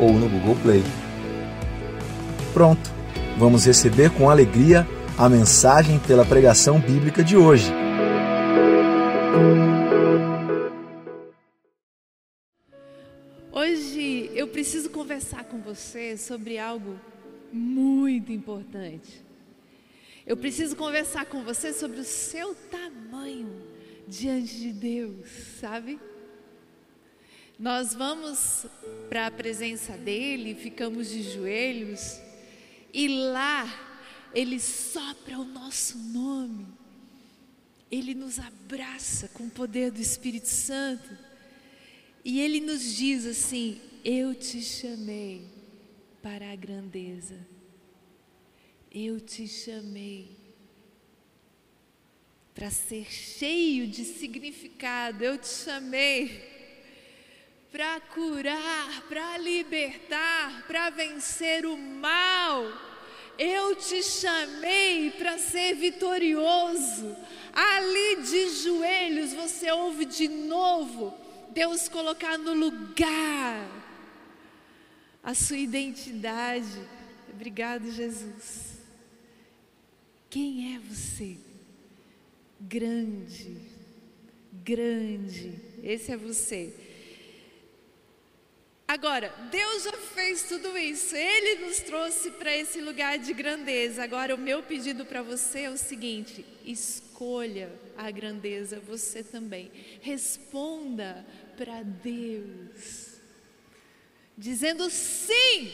ou no Google Play. Pronto, vamos receber com alegria a mensagem pela pregação bíblica de hoje. Hoje eu preciso conversar com você sobre algo muito importante. Eu preciso conversar com você sobre o seu tamanho diante de Deus, sabe? Nós vamos para a presença dele, ficamos de joelhos e lá ele sopra o nosso nome. Ele nos abraça com o poder do Espírito Santo e ele nos diz assim: Eu te chamei para a grandeza. Eu te chamei para ser cheio de significado. Eu te chamei para curar, para libertar, para vencer o mal. Eu te chamei para ser vitorioso. Ali de joelhos você ouve de novo Deus colocar no lugar a sua identidade. Obrigado, Jesus. Quem é você? Grande, grande. Esse é você. Agora, Deus já fez tudo isso, Ele nos trouxe para esse lugar de grandeza. Agora, o meu pedido para você é o seguinte: escolha a grandeza, você também. Responda para Deus, dizendo sim,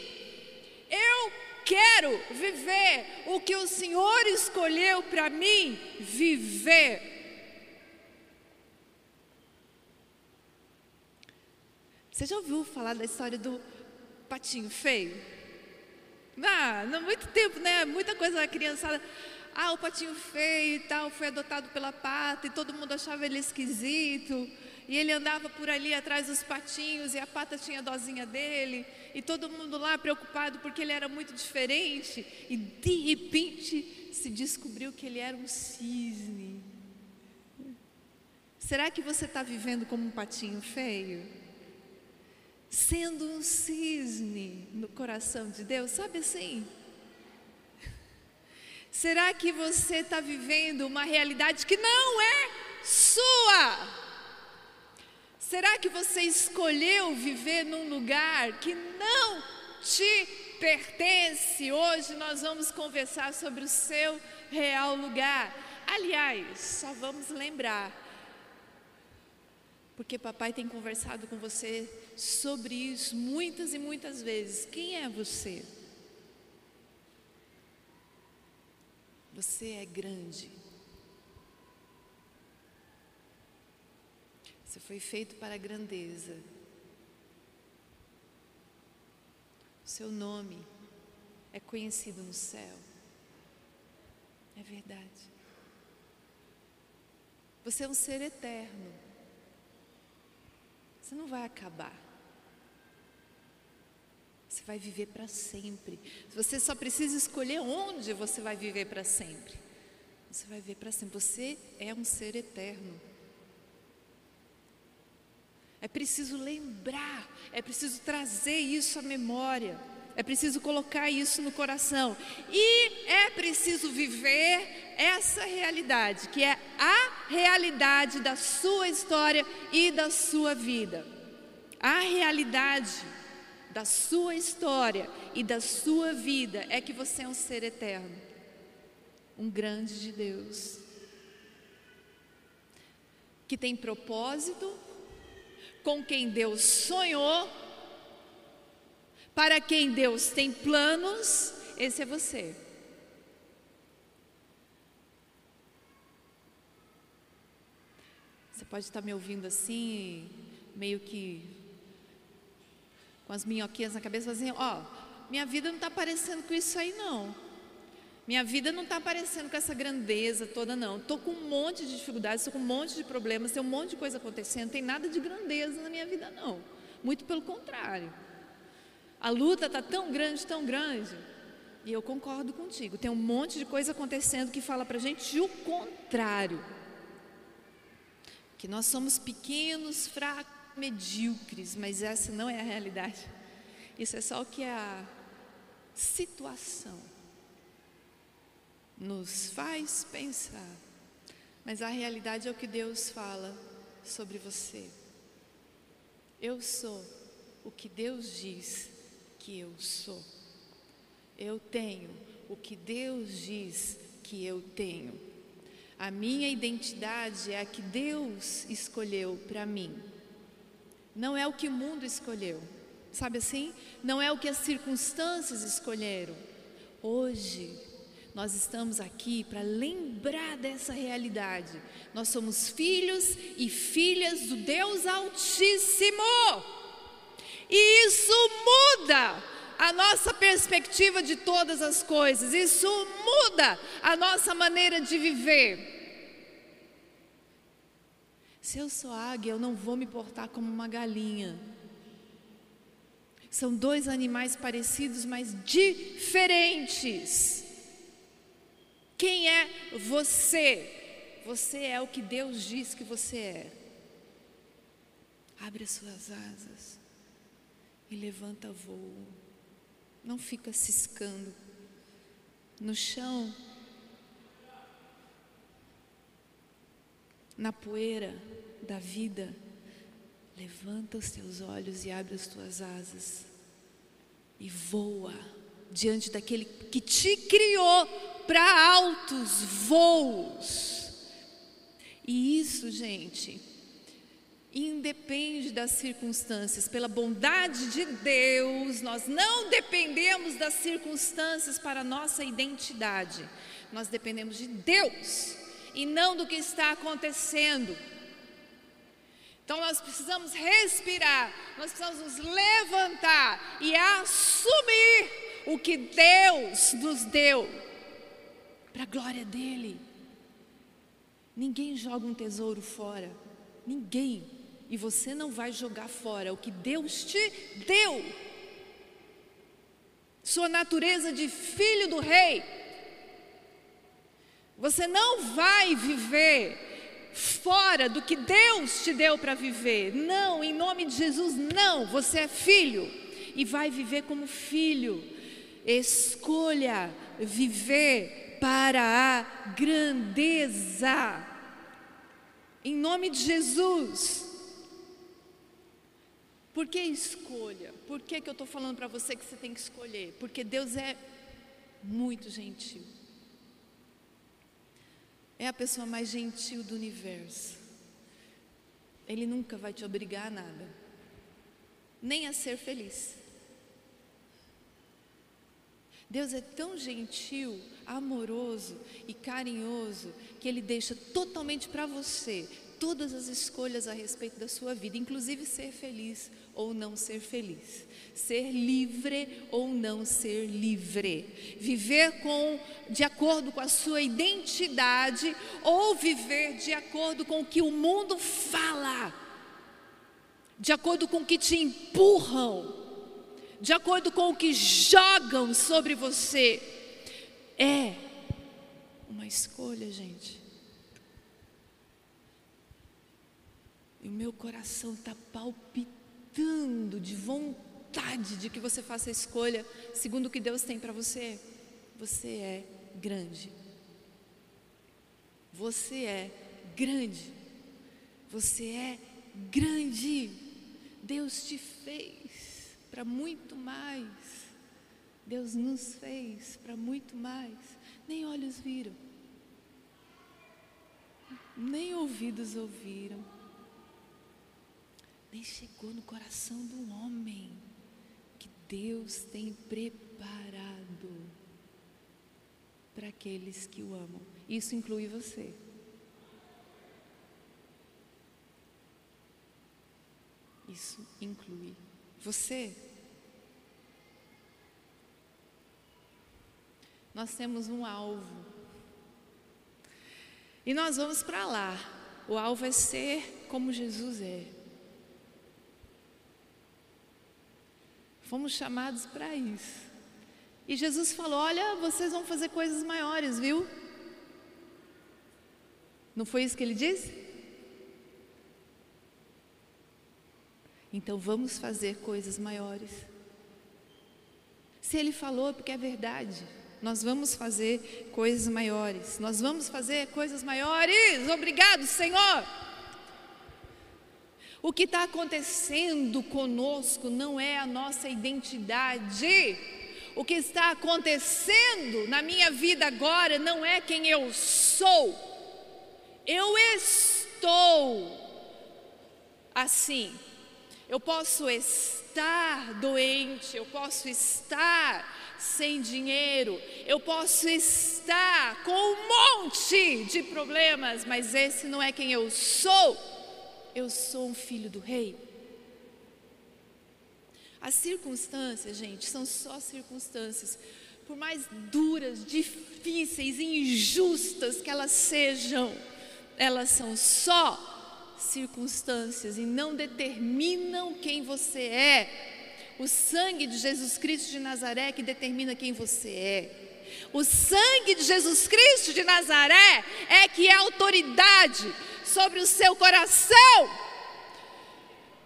eu quero viver o que o Senhor escolheu para mim viver. Você já ouviu falar da história do patinho feio? Ah, não muito tempo, né? Muita coisa a criançada. Ah, o patinho feio e tal, foi adotado pela pata e todo mundo achava ele esquisito. E ele andava por ali atrás dos patinhos e a pata tinha dozinha dele. E todo mundo lá preocupado porque ele era muito diferente. E de repente se descobriu que ele era um cisne. Será que você está vivendo como um patinho feio? Sendo um cisne no coração de Deus, sabe assim? Será que você está vivendo uma realidade que não é sua? Será que você escolheu viver num lugar que não te pertence? Hoje nós vamos conversar sobre o seu real lugar. Aliás, só vamos lembrar, porque papai tem conversado com você sobre isso muitas e muitas vezes. Quem é você? Você é grande. Você foi feito para a grandeza. O seu nome é conhecido no céu. É verdade. Você é um ser eterno. Você não vai acabar. Você vai viver para sempre. Você só precisa escolher onde você vai viver para sempre. Você vai viver para sempre. Você é um ser eterno. É preciso lembrar, é preciso trazer isso à memória, é preciso colocar isso no coração e é preciso viver essa realidade, que é a realidade da sua história e da sua vida. A realidade da sua história e da sua vida é que você é um ser eterno, um grande de Deus, que tem propósito com quem Deus sonhou, para quem Deus tem planos, esse é você. Você pode estar me ouvindo assim, meio que com as minhoquinhas na cabeça, assim: ó, minha vida não está parecendo com isso aí, não. Minha vida não está parecendo com essa grandeza toda, não. Estou com um monte de dificuldades, estou com um monte de problemas, tem um monte de coisa acontecendo, não tem nada de grandeza na minha vida, não. Muito pelo contrário. A luta está tão grande, tão grande. E eu concordo contigo. Tem um monte de coisa acontecendo que fala para a gente o contrário. Que nós somos pequenos, fracos, medíocres, mas essa não é a realidade. Isso é só o que a situação nos faz pensar. Mas a realidade é o que Deus fala sobre você. Eu sou o que Deus diz que eu sou. Eu tenho o que Deus diz que eu tenho. A minha identidade é a que Deus escolheu para mim. Não é o que o mundo escolheu. Sabe assim? Não é o que as circunstâncias escolheram. Hoje, nós estamos aqui para lembrar dessa realidade. Nós somos filhos e filhas do Deus Altíssimo. E isso muda a nossa perspectiva de todas as coisas, isso muda a nossa maneira de viver. Se eu sou águia, eu não vou me portar como uma galinha. São dois animais parecidos, mas diferentes. Quem é você? Você é o que Deus diz que você é. Abre as suas asas e levanta voo. Não fica ciscando no chão, na poeira da vida. Levanta os teus olhos e abre as tuas asas e voa diante daquele que te criou para altos voos. E isso, gente, independe das circunstâncias. Pela bondade de Deus, nós não dependemos das circunstâncias para a nossa identidade. Nós dependemos de Deus e não do que está acontecendo. Então nós precisamos respirar, nós precisamos nos levantar e assumir o que Deus nos deu para a glória dele. Ninguém joga um tesouro fora, ninguém. E você não vai jogar fora o que Deus te deu. Sua natureza de filho do rei. Você não vai viver fora do que Deus te deu para viver. Não, em nome de Jesus, não. Você é filho e vai viver como filho. Escolha viver para a grandeza. Em nome de Jesus. Por que escolha? Por que, que eu estou falando para você que você tem que escolher? Porque Deus é muito gentil. É a pessoa mais gentil do universo. Ele nunca vai te obrigar a nada, nem a ser feliz. Deus é tão gentil, amoroso e carinhoso que Ele deixa totalmente para você todas as escolhas a respeito da sua vida, inclusive ser feliz ou não ser feliz, ser livre ou não ser livre, viver com de acordo com a sua identidade ou viver de acordo com o que o mundo fala, de acordo com o que te empurram de acordo com o que jogam sobre você. É uma escolha, gente. E o meu coração está palpitando de vontade de que você faça a escolha segundo o que Deus tem para você. Você é grande. Você é grande. Você é grande. Deus te fez para muito mais. Deus nos fez para muito mais. Nem olhos viram, nem ouvidos ouviram, nem chegou no coração do homem que Deus tem preparado para aqueles que o amam. Isso inclui você. Isso inclui você. Nós temos um alvo. E nós vamos para lá. O alvo é ser como Jesus é. Fomos chamados para isso. E Jesus falou: Olha, vocês vão fazer coisas maiores, viu? Não foi isso que ele disse? Então vamos fazer coisas maiores. Se ele falou, é porque é verdade. Nós vamos fazer coisas maiores. Nós vamos fazer coisas maiores. Obrigado, Senhor. O que está acontecendo conosco não é a nossa identidade. O que está acontecendo na minha vida agora não é quem eu sou. Eu estou assim. Eu posso estar doente, eu posso estar sem dinheiro, eu posso estar com um monte de problemas, mas esse não é quem eu sou. Eu sou um filho do rei. As circunstâncias, gente, são só circunstâncias. Por mais duras, difíceis, injustas que elas sejam, elas são só circunstâncias e não determinam quem você é. O sangue de Jesus Cristo de Nazaré que determina quem você é. O sangue de Jesus Cristo de Nazaré é que é autoridade sobre o seu coração.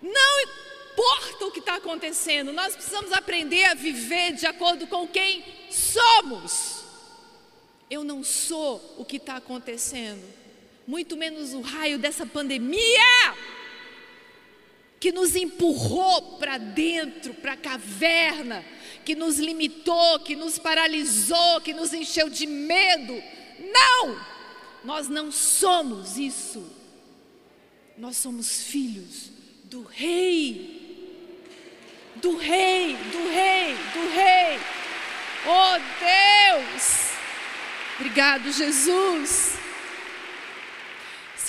Não importa o que está acontecendo, nós precisamos aprender a viver de acordo com quem somos. Eu não sou o que está acontecendo, muito menos o raio dessa pandemia que nos empurrou para dentro, para a caverna, que nos limitou, que nos paralisou, que nos encheu de medo. Não! Nós não somos isso. Nós somos filhos do Rei. Do Rei, do Rei, do Rei. Oh Deus! Obrigado, Jesus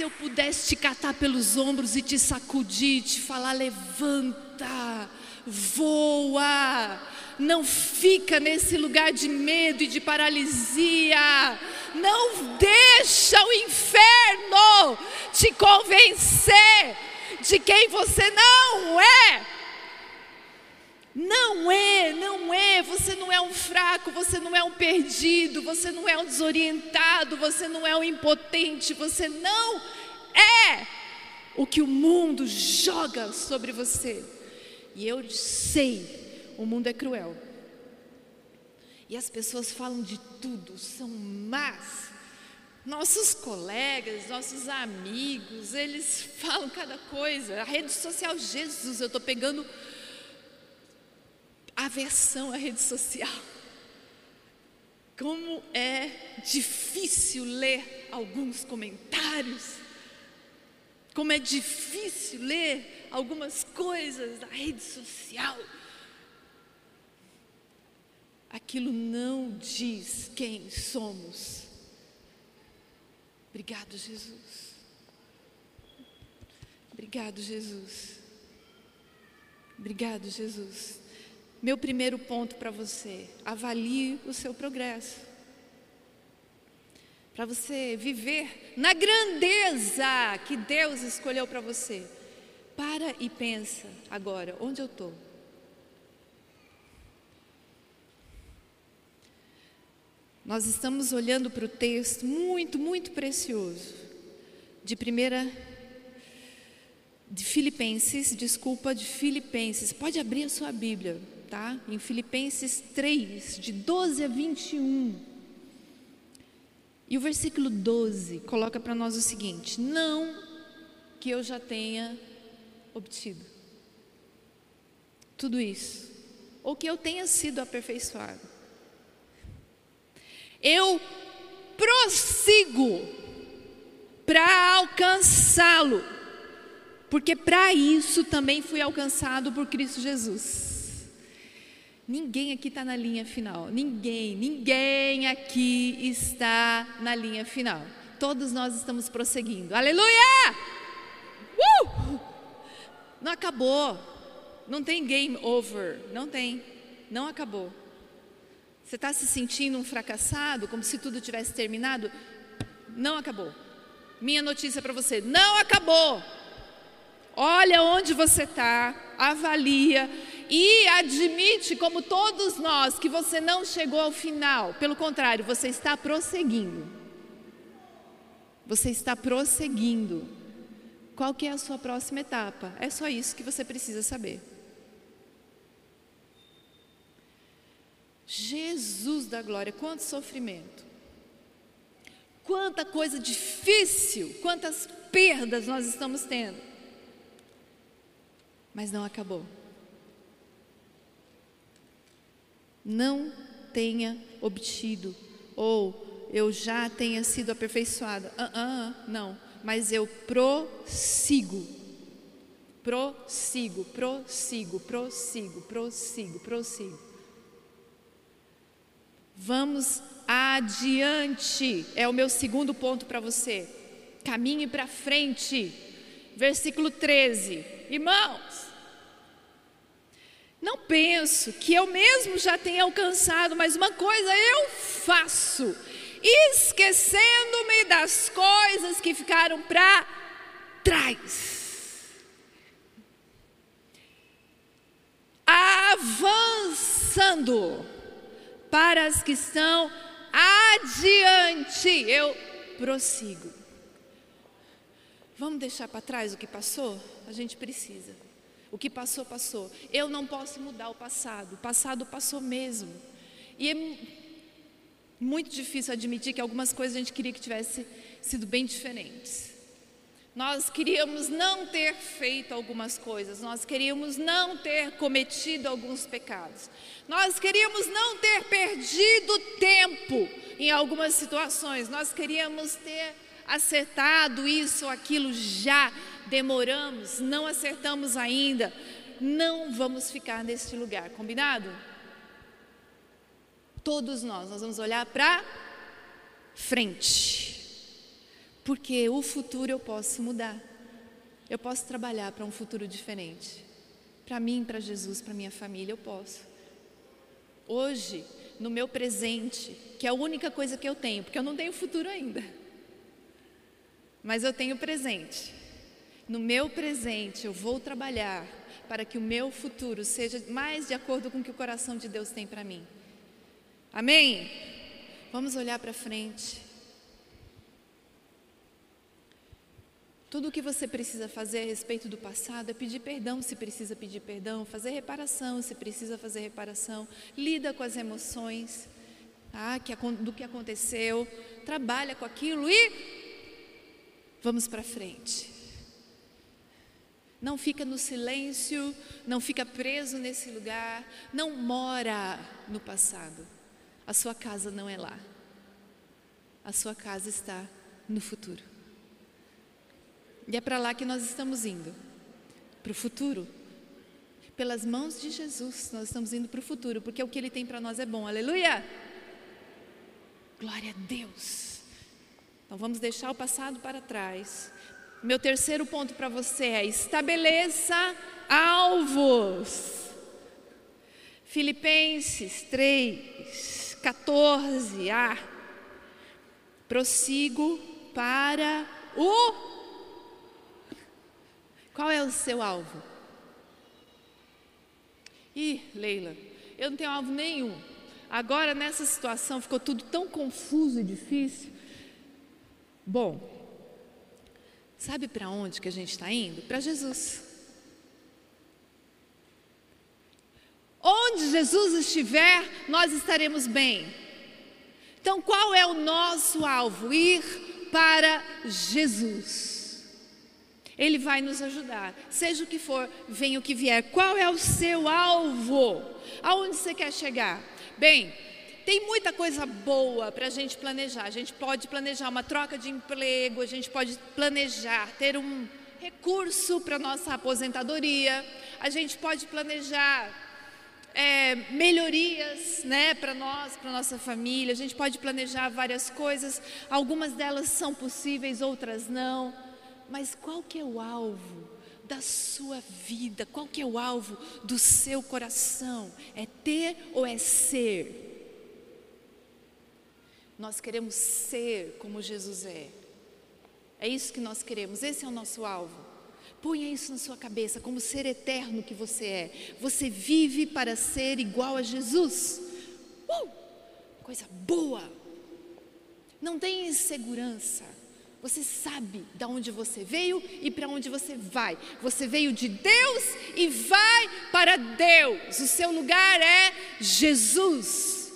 se eu pudesse te catar pelos ombros e te sacudir, te falar: levanta, voa, não fica nesse lugar de medo e de paralisia, não deixa o inferno te convencer de quem você não é. Não é, não é, você não é um fraco, você não é um perdido, você não é um desorientado, você não é um impotente, você não é o que o mundo joga sobre você. E eu sei, o mundo é cruel. E as pessoas falam de tudo, são más. Nossos colegas, nossos amigos, eles falam cada coisa. A rede social, Jesus, eu estou pegando aversão à rede social. Como é difícil ler alguns comentários. Como é difícil ler algumas coisas da rede social. Aquilo não diz quem somos. Obrigado, Jesus. Obrigado, Jesus. Obrigado, Jesus. Meu primeiro ponto para você: avalie o seu progresso. Para você viver na grandeza que Deus escolheu para você. Para e pensa agora: onde eu estou? Nós estamos olhando para o texto muito, muito precioso de primeira de Filipenses, desculpa, de Filipenses. Pode abrir a sua Bíblia tá? Em Filipenses 3, de 12 a 21. E o versículo 12 coloca para nós o seguinte: Não que eu já tenha obtido tudo isso, ou que eu tenha sido aperfeiçoado. Eu prossigo para alcançá-lo, porque para isso também fui alcançado por Cristo Jesus. Ninguém aqui está na linha final. Ninguém, ninguém aqui está na linha final. Todos nós estamos prosseguindo. Aleluia! Uh! Não acabou. Não tem game over. Não tem. Não acabou. Você está se sentindo um fracassado, como se tudo tivesse terminado? Não acabou. Minha notícia para você: não acabou. Olha onde você está, avalia e admite, como todos nós, que você não chegou ao final. Pelo contrário, você está prosseguindo. Você está prosseguindo. Qual que é a sua próxima etapa? É só isso que você precisa saber. Jesus da glória, quanto sofrimento, quanta coisa difícil, quantas perdas nós estamos tendo, mas não acabou. Não tenha obtido, ou eu já tenha sido aperfeiçoada. Uh -uh, não, mas eu prossigo. Prossigo, prossigo, prossigo, prossigo, prossigo. Vamos adiante. É o meu segundo ponto para você. Caminhe para frente. Versículo 13. Irmãos, não penso que eu mesmo já tenha alcançado, mas uma coisa eu faço, esquecendo-me das coisas que ficaram para trás. Avançando para as que estão adiante, eu prossigo. Vamos deixar para trás o que passou? A gente precisa. O que passou, passou. Eu não posso mudar o passado. O passado passou mesmo. E é muito difícil admitir que algumas coisas a gente queria que tivesse sido bem diferentes. Nós queríamos não ter feito algumas coisas, nós queríamos não ter cometido alguns pecados, nós queríamos não ter perdido tempo em algumas situações, nós queríamos ter acertado isso ou aquilo já, demoramos, não acertamos ainda, não vamos ficar neste lugar, combinado? Todos nós, nós vamos olhar para frente. Porque o futuro eu posso mudar. Eu posso trabalhar para um futuro diferente. Para mim, para Jesus, para minha família, eu posso. Hoje, no meu presente, que é a única coisa que eu tenho, porque eu não tenho futuro ainda. Mas eu tenho presente. No meu presente, eu vou trabalhar para que o meu futuro seja mais de acordo com o que o coração de Deus tem para mim. Amém? Vamos olhar para frente. Tudo o que você precisa fazer a respeito do passado é pedir perdão se precisa pedir perdão, fazer reparação se precisa fazer reparação, lida com as emoções ah, que, do que aconteceu, trabalha com aquilo e vamos para frente. Não fica no silêncio, não fica preso nesse lugar, não mora no passado. A sua casa não é lá. A sua casa está no futuro. E é para lá que nós estamos indo para o futuro. Pelas mãos de Jesus, nós estamos indo para o futuro, porque o que Ele tem para nós é bom. Aleluia! Glória a Deus. Então vamos deixar o passado para trás. Meu terceiro ponto para você é: estabeleça alvos. Filipenses 3, 14a. Prossigo para o qual é o seu alvo? Ih, Leila, eu não tenho alvo nenhum. Agora nessa situação ficou tudo tão confuso e difícil. Bom, sabe para onde que a gente está indo? Para Jesus. Onde Jesus estiver, nós estaremos bem. Então, qual é o nosso alvo? Ir para Jesus. Ele vai nos ajudar. Seja o que for, venha o que vier. Qual é o seu alvo? Aonde você quer chegar? Bem, tem muita coisa boa para a gente planejar. A gente pode planejar uma troca de emprego, a gente pode planejar ter um recurso para nossa aposentadoria, a gente pode planejar é, melhorias né, para nós, para nossa família, a gente pode planejar várias coisas, algumas delas são possíveis, outras não. Mas qual que é o alvo da sua vida? Qual que é o alvo do seu coração? É ter ou é ser? Nós queremos ser como Jesus é. É isso que nós queremos, esse é o nosso alvo. Ponha isso na sua cabeça, como ser eterno que você é. Você vive para ser igual a Jesus. Uh, coisa boa. Não tem insegurança. Você sabe de onde você veio e para onde você vai. Você veio de Deus e vai para Deus. O seu lugar é Jesus.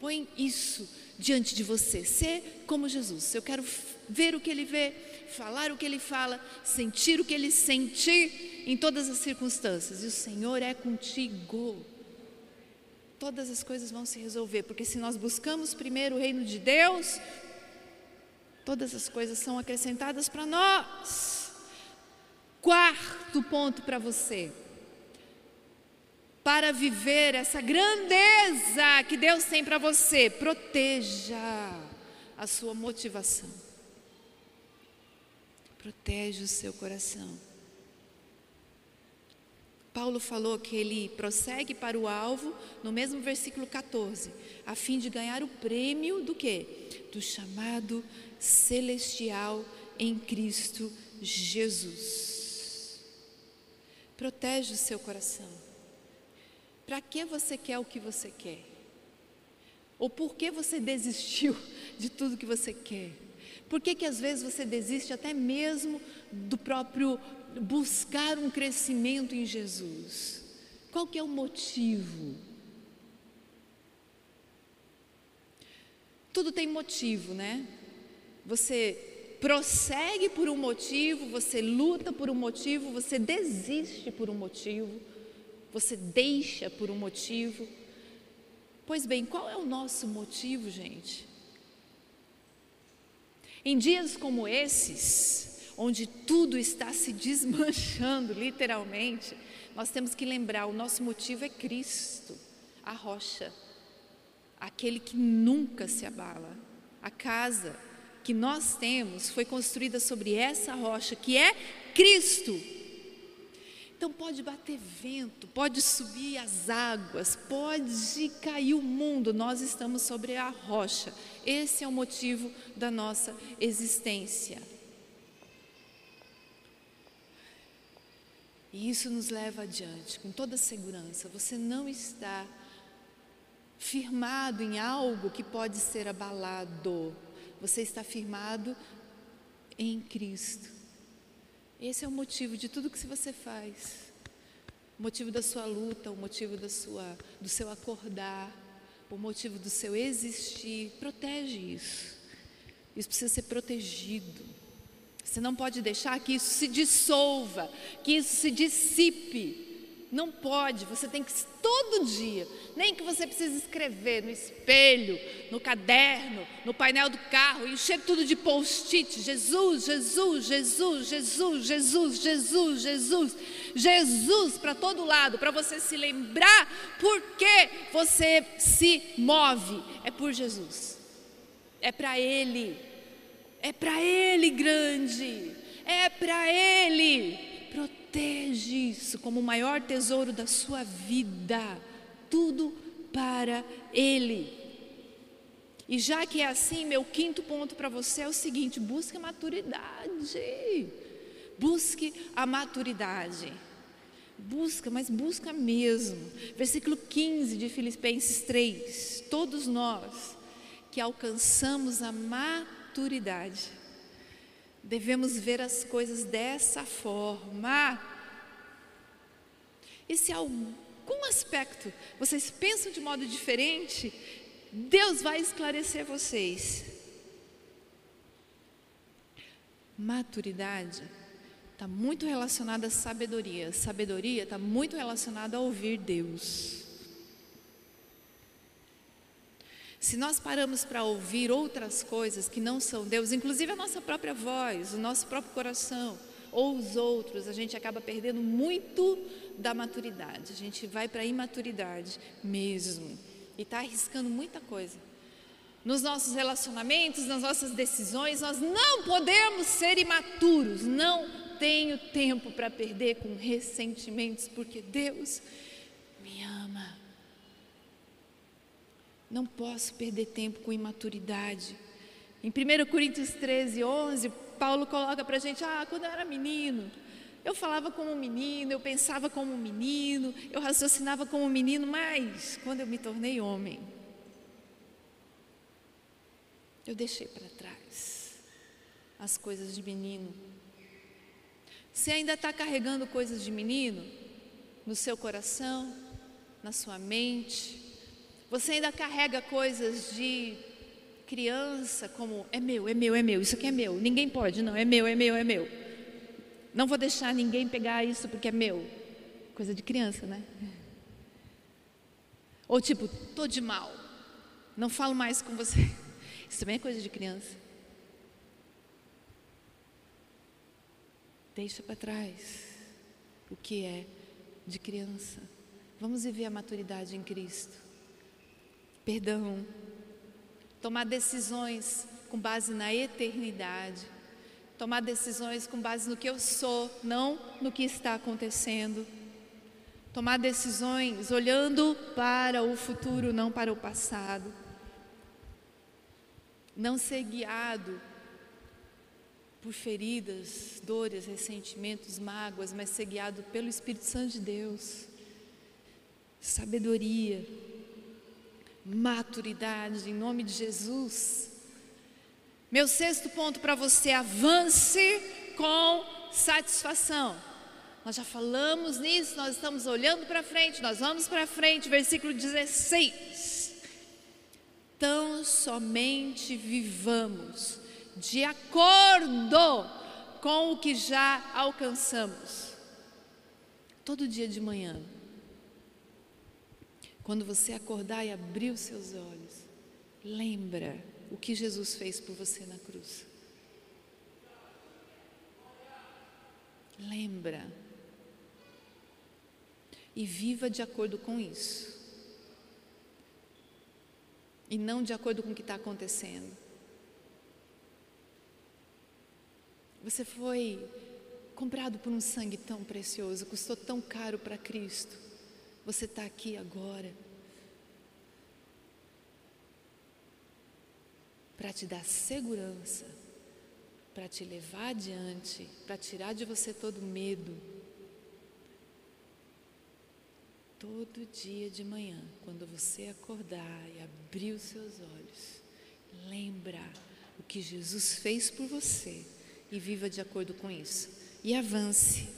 Põe isso diante de você. Ser como Jesus. Eu quero ver o que ele vê, falar o que ele fala, sentir o que ele sente em todas as circunstâncias. E o Senhor é contigo. Todas as coisas vão se resolver, porque se nós buscamos primeiro o reino de Deus, Todas as coisas são acrescentadas para nós. Quarto ponto para você. Para viver essa grandeza que Deus tem para você, proteja a sua motivação. Protege o seu coração. Paulo falou que ele prossegue para o alvo no mesmo versículo 14, a fim de ganhar o prêmio do que? Do chamado celestial em Cristo Jesus. Protege o seu coração. Para que você quer o que você quer? Ou por que você desistiu de tudo que você quer? Por que, que às vezes você desiste até mesmo do próprio buscar um crescimento em Jesus? Qual que é o motivo? Tudo tem motivo, né? Você prossegue por um motivo, você luta por um motivo, você desiste por um motivo, você deixa por um motivo. Pois bem, qual é o nosso motivo, gente? Em dias como esses, onde tudo está se desmanchando, literalmente, nós temos que lembrar: o nosso motivo é Cristo, a rocha, aquele que nunca se abala, a casa que nós temos foi construída sobre essa rocha que é Cristo. Então pode bater vento, pode subir as águas, pode cair o mundo, nós estamos sobre a rocha. Esse é o motivo da nossa existência. E isso nos leva adiante, com toda segurança. Você não está firmado em algo que pode ser abalado. Você está firmado em Cristo. Esse é o motivo de tudo que você faz. O motivo da sua luta, o motivo da sua, do seu acordar, o motivo do seu existir. Protege isso. Isso precisa ser protegido. Você não pode deixar que isso se dissolva, que isso se dissipe. Não pode, você tem que todo dia, nem que você precise escrever no espelho, no caderno, no painel do carro, encher tudo de post-it. Jesus, Jesus, Jesus, Jesus, Jesus, Jesus, Jesus, Jesus para todo lado, para você se lembrar porque você se move. É por Jesus, é para Ele. É para ele grande. É para ele protege isso como o maior tesouro da sua vida, tudo para Ele. E já que é assim, meu quinto ponto para você é o seguinte: busque a maturidade. Busque a maturidade. Busca, mas busca mesmo. Versículo 15 de Filipenses 3. Todos nós que alcançamos a maturidade Devemos ver as coisas dessa forma. E se algum aspecto vocês pensam de modo diferente, Deus vai esclarecer vocês. Maturidade está muito relacionada à sabedoria. Sabedoria está muito relacionada a ouvir Deus. Se nós paramos para ouvir outras coisas que não são Deus, inclusive a nossa própria voz, o nosso próprio coração, ou os outros, a gente acaba perdendo muito da maturidade. A gente vai para a imaturidade mesmo. E está arriscando muita coisa. Nos nossos relacionamentos, nas nossas decisões, nós não podemos ser imaturos. Não tenho tempo para perder com ressentimentos, porque Deus me ama. Não posso perder tempo com imaturidade. Em 1 Coríntios 13, 11, Paulo coloca para a gente: ah, quando eu era menino, eu falava como um menino, eu pensava como um menino, eu raciocinava como um menino, mas quando eu me tornei homem, eu deixei para trás as coisas de menino. Você ainda está carregando coisas de menino no seu coração, na sua mente? Você ainda carrega coisas de criança, como é meu, é meu, é meu, isso aqui é meu, ninguém pode, não, é meu, é meu, é meu. Não vou deixar ninguém pegar isso porque é meu. Coisa de criança, né? Ou tipo, tô de mal, não falo mais com você. Isso também é coisa de criança. Deixa para trás o que é de criança. Vamos viver a maturidade em Cristo. Perdão. Tomar decisões com base na eternidade. Tomar decisões com base no que eu sou, não no que está acontecendo. Tomar decisões olhando para o futuro, não para o passado. Não ser guiado por feridas, dores, ressentimentos, mágoas, mas ser guiado pelo Espírito Santo de Deus. Sabedoria, maturidade, em nome de Jesus. Meu sexto ponto para você: avance com satisfação. Nós já falamos nisso, nós estamos olhando para frente, nós vamos para frente, versículo 16. Tão somente vivamos de acordo com o que já alcançamos. Todo dia de manhã, quando você acordar e abrir os seus olhos, lembra o que Jesus fez por você na cruz. Lembra. E viva de acordo com isso. E não de acordo com o que está acontecendo. Você foi comprado por um sangue tão precioso, custou tão caro para Cristo. Você está aqui agora para te dar segurança, para te levar adiante, para tirar de você todo medo. Todo dia de manhã, quando você acordar e abrir os seus olhos, lembra o que Jesus fez por você e viva de acordo com isso. E avance,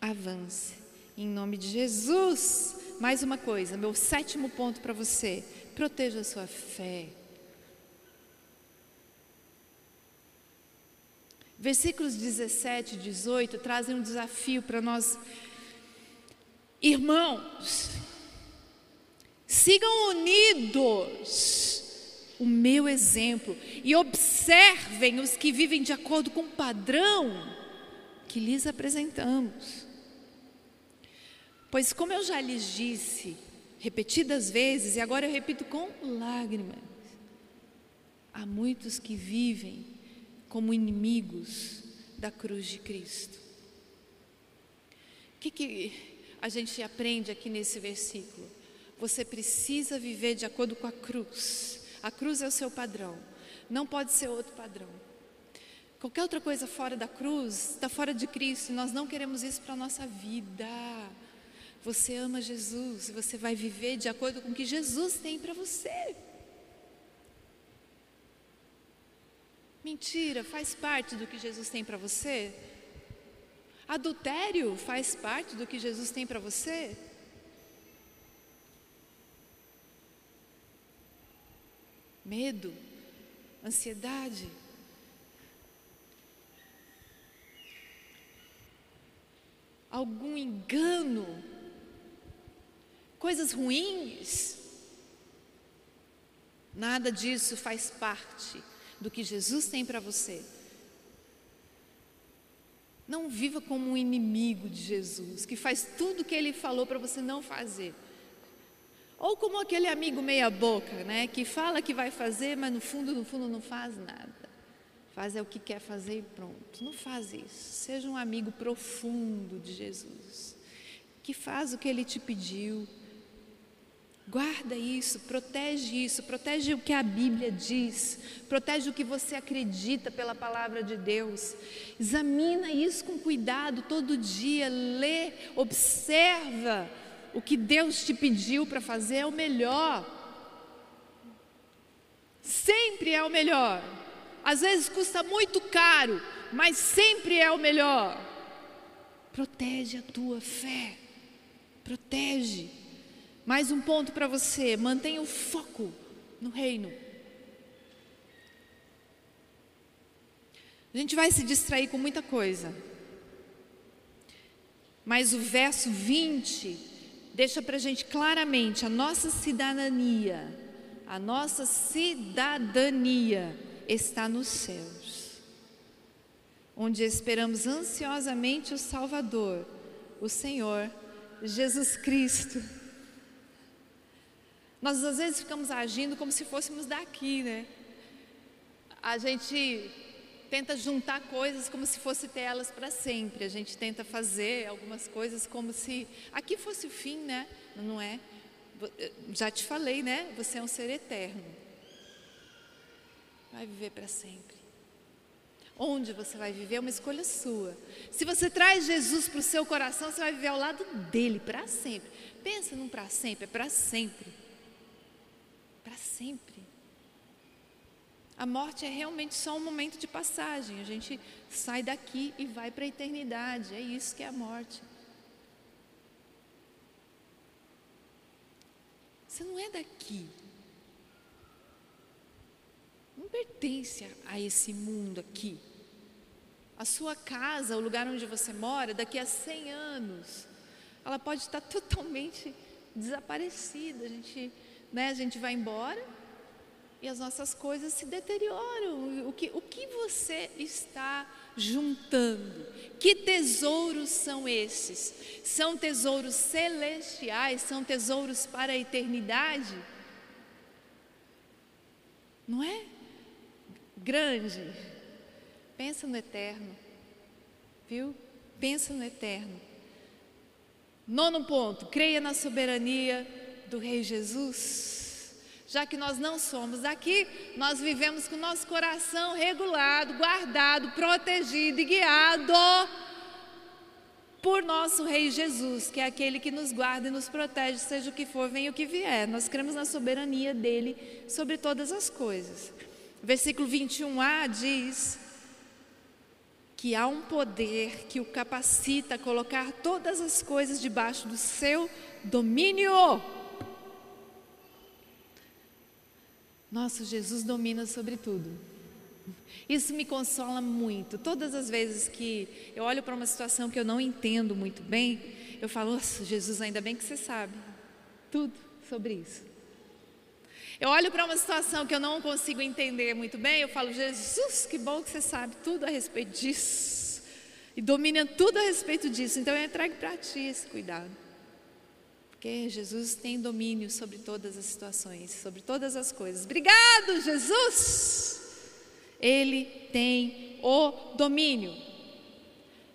avance, em nome de Jesus. Mais uma coisa, meu sétimo ponto para você: proteja a sua fé. Versículos 17 e 18 trazem um desafio para nós. Irmãos, sigam unidos o meu exemplo e observem os que vivem de acordo com o padrão que lhes apresentamos. Pois, como eu já lhes disse repetidas vezes, e agora eu repito com lágrimas, há muitos que vivem como inimigos da cruz de Cristo. O que, que a gente aprende aqui nesse versículo? Você precisa viver de acordo com a cruz a cruz é o seu padrão. Não pode ser outro padrão. Qualquer outra coisa fora da cruz está fora de Cristo e nós não queremos isso para a nossa vida. Você ama Jesus e você vai viver de acordo com o que Jesus tem para você. Mentira faz parte do que Jesus tem para você? Adultério faz parte do que Jesus tem para você? medo, ansiedade. Algum engano, coisas ruins. Nada disso faz parte do que Jesus tem para você. Não viva como um inimigo de Jesus, que faz tudo o que ele falou para você não fazer. Ou como aquele amigo meia boca, né, que fala que vai fazer, mas no fundo, no fundo não faz nada. Faz é o que quer fazer e pronto. Não faz isso. Seja um amigo profundo de Jesus, que faz o que ele te pediu. Guarda isso, protege isso, protege o que a Bíblia diz, protege o que você acredita pela palavra de Deus. Examina isso com cuidado todo dia, lê, observa o que Deus te pediu para fazer é o melhor. Sempre é o melhor. Às vezes custa muito caro, mas sempre é o melhor. Protege a tua fé. Protege. Mais um ponto para você: mantenha o foco no reino. A gente vai se distrair com muita coisa. Mas o verso 20 deixa para a gente claramente a nossa cidadania. A nossa cidadania está nos céus, onde esperamos ansiosamente o Salvador, o Senhor Jesus Cristo. Nós às vezes ficamos agindo como se fôssemos daqui, né? A gente tenta juntar coisas como se fosse ter elas para sempre. A gente tenta fazer algumas coisas como se aqui fosse o fim, né? Não é? Eh, já te falei, né? Você é um ser eterno. Vai viver para sempre. Onde você vai viver é uma escolha sua. Se você traz Jesus para o seu coração, você vai viver ao lado dele para sempre. Pensa num para sempre, é para sempre para sempre. A morte é realmente só um momento de passagem. A gente sai daqui e vai para a eternidade. É isso que é a morte. Você não é daqui. Não pertence a esse mundo aqui. A sua casa, o lugar onde você mora, daqui a 100 anos, ela pode estar totalmente desaparecida. A gente né? A gente vai embora e as nossas coisas se deterioram. O que, o que você está juntando? Que tesouros são esses? São tesouros celestiais? São tesouros para a eternidade? Não é? Grande. Pensa no eterno. Viu? Pensa no eterno. Nono ponto: creia na soberania do Rei Jesus. Já que nós não somos daqui, nós vivemos com o nosso coração regulado, guardado, protegido e guiado por nosso Rei Jesus, que é aquele que nos guarda e nos protege, seja o que for, venha o que vier. Nós cremos na soberania dele sobre todas as coisas. Versículo 21a diz que há um poder que o capacita a colocar todas as coisas debaixo do seu domínio. Nosso Jesus domina sobre tudo. Isso me consola muito. Todas as vezes que eu olho para uma situação que eu não entendo muito bem, eu falo, Nossa, Jesus, ainda bem que você sabe tudo sobre isso. Eu olho para uma situação que eu não consigo entender muito bem, eu falo, Jesus, que bom que você sabe tudo a respeito disso. E domina tudo a respeito disso. Então eu entrego para ti esse cuidado. Porque Jesus tem domínio sobre todas as situações, sobre todas as coisas. Obrigado, Jesus! Ele tem o domínio.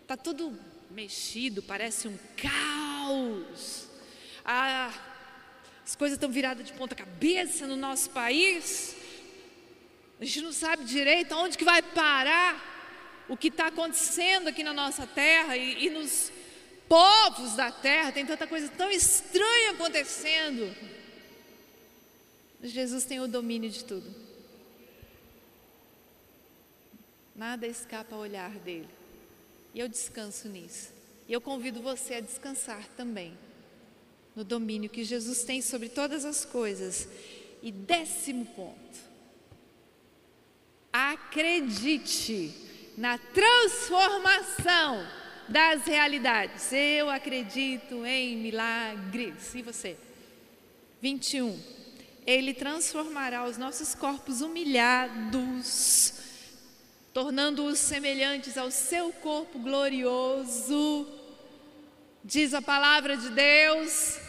Está tudo mexido, parece um caos. Ah, as coisas estão viradas de ponta cabeça no nosso país. A gente não sabe direito aonde que vai parar o que está acontecendo aqui na nossa terra e, e nos povos da terra, tem tanta coisa tão estranha acontecendo. Jesus tem o domínio de tudo. Nada escapa ao olhar dele. E eu descanso nisso. E eu convido você a descansar também no domínio que Jesus tem sobre todas as coisas. E décimo ponto: acredite na transformação das realidades. Eu acredito em milagres. E você? 21. Ele transformará os nossos corpos humilhados, tornando-os semelhantes ao seu corpo glorioso. Diz a palavra de Deus.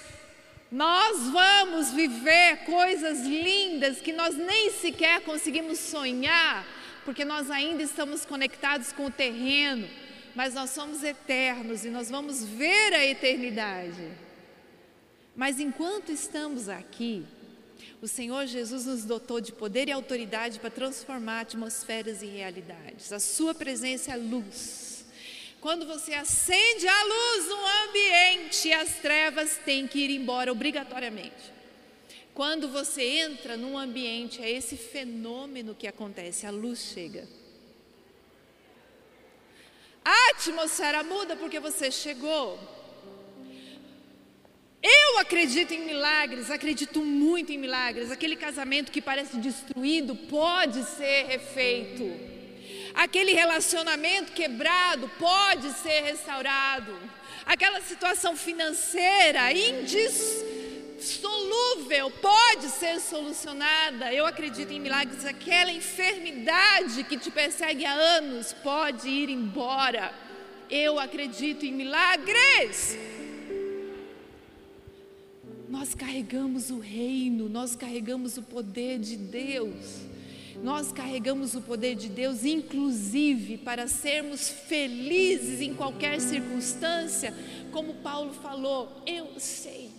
Nós vamos viver coisas lindas que nós nem sequer conseguimos sonhar, porque nós ainda estamos conectados com o terreno mas nós somos eternos e nós vamos ver a eternidade. Mas enquanto estamos aqui, o Senhor Jesus nos dotou de poder e autoridade para transformar atmosferas em realidades. A Sua presença é luz. Quando você acende a luz no ambiente, as trevas têm que ir embora obrigatoriamente. Quando você entra num ambiente, é esse fenômeno que acontece, a luz chega. A atmosfera muda porque você chegou. Eu acredito em milagres, acredito muito em milagres. Aquele casamento que parece destruído pode ser refeito. Aquele relacionamento quebrado pode ser restaurado. Aquela situação financeira indissolúvel pode ser solucionada. Eu acredito em milagres. Aquela enfermidade que te persegue há anos pode ir embora. Eu acredito em milagres. Nós carregamos o reino, nós carregamos o poder de Deus. Nós carregamos o poder de Deus, inclusive para sermos felizes em qualquer circunstância, como Paulo falou, eu sei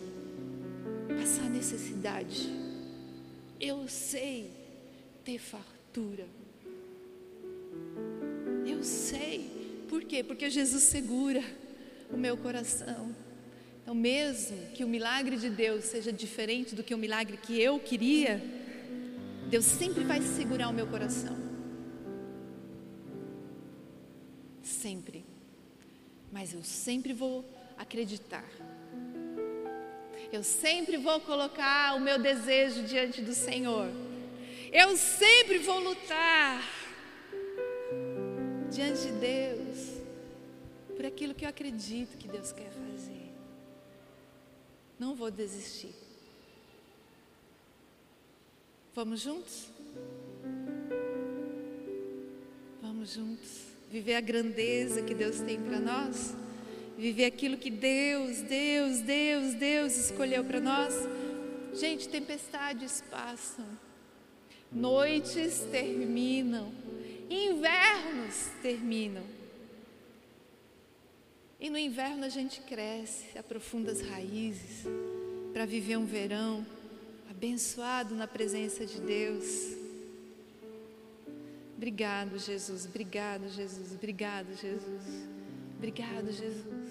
passar necessidade, eu sei ter fartura, eu sei, por quê? Porque Jesus segura o meu coração. Então, mesmo que o milagre de Deus seja diferente do que o milagre que eu queria, Deus sempre vai segurar o meu coração. Sempre. Mas eu sempre vou acreditar. Eu sempre vou colocar o meu desejo diante do Senhor. Eu sempre vou lutar diante de Deus por aquilo que eu acredito que Deus quer fazer. Não vou desistir. Vamos juntos? Vamos juntos viver a grandeza que Deus tem para nós? Viver aquilo que Deus, Deus, Deus, Deus escolheu para nós? Gente, tempestades passam, noites terminam, invernos terminam. E no inverno a gente cresce, aprofunda as raízes para viver um verão abençoado na presença de Deus. Obrigado, Jesus. Obrigado, Jesus. Obrigado, Jesus. Obrigado, Jesus.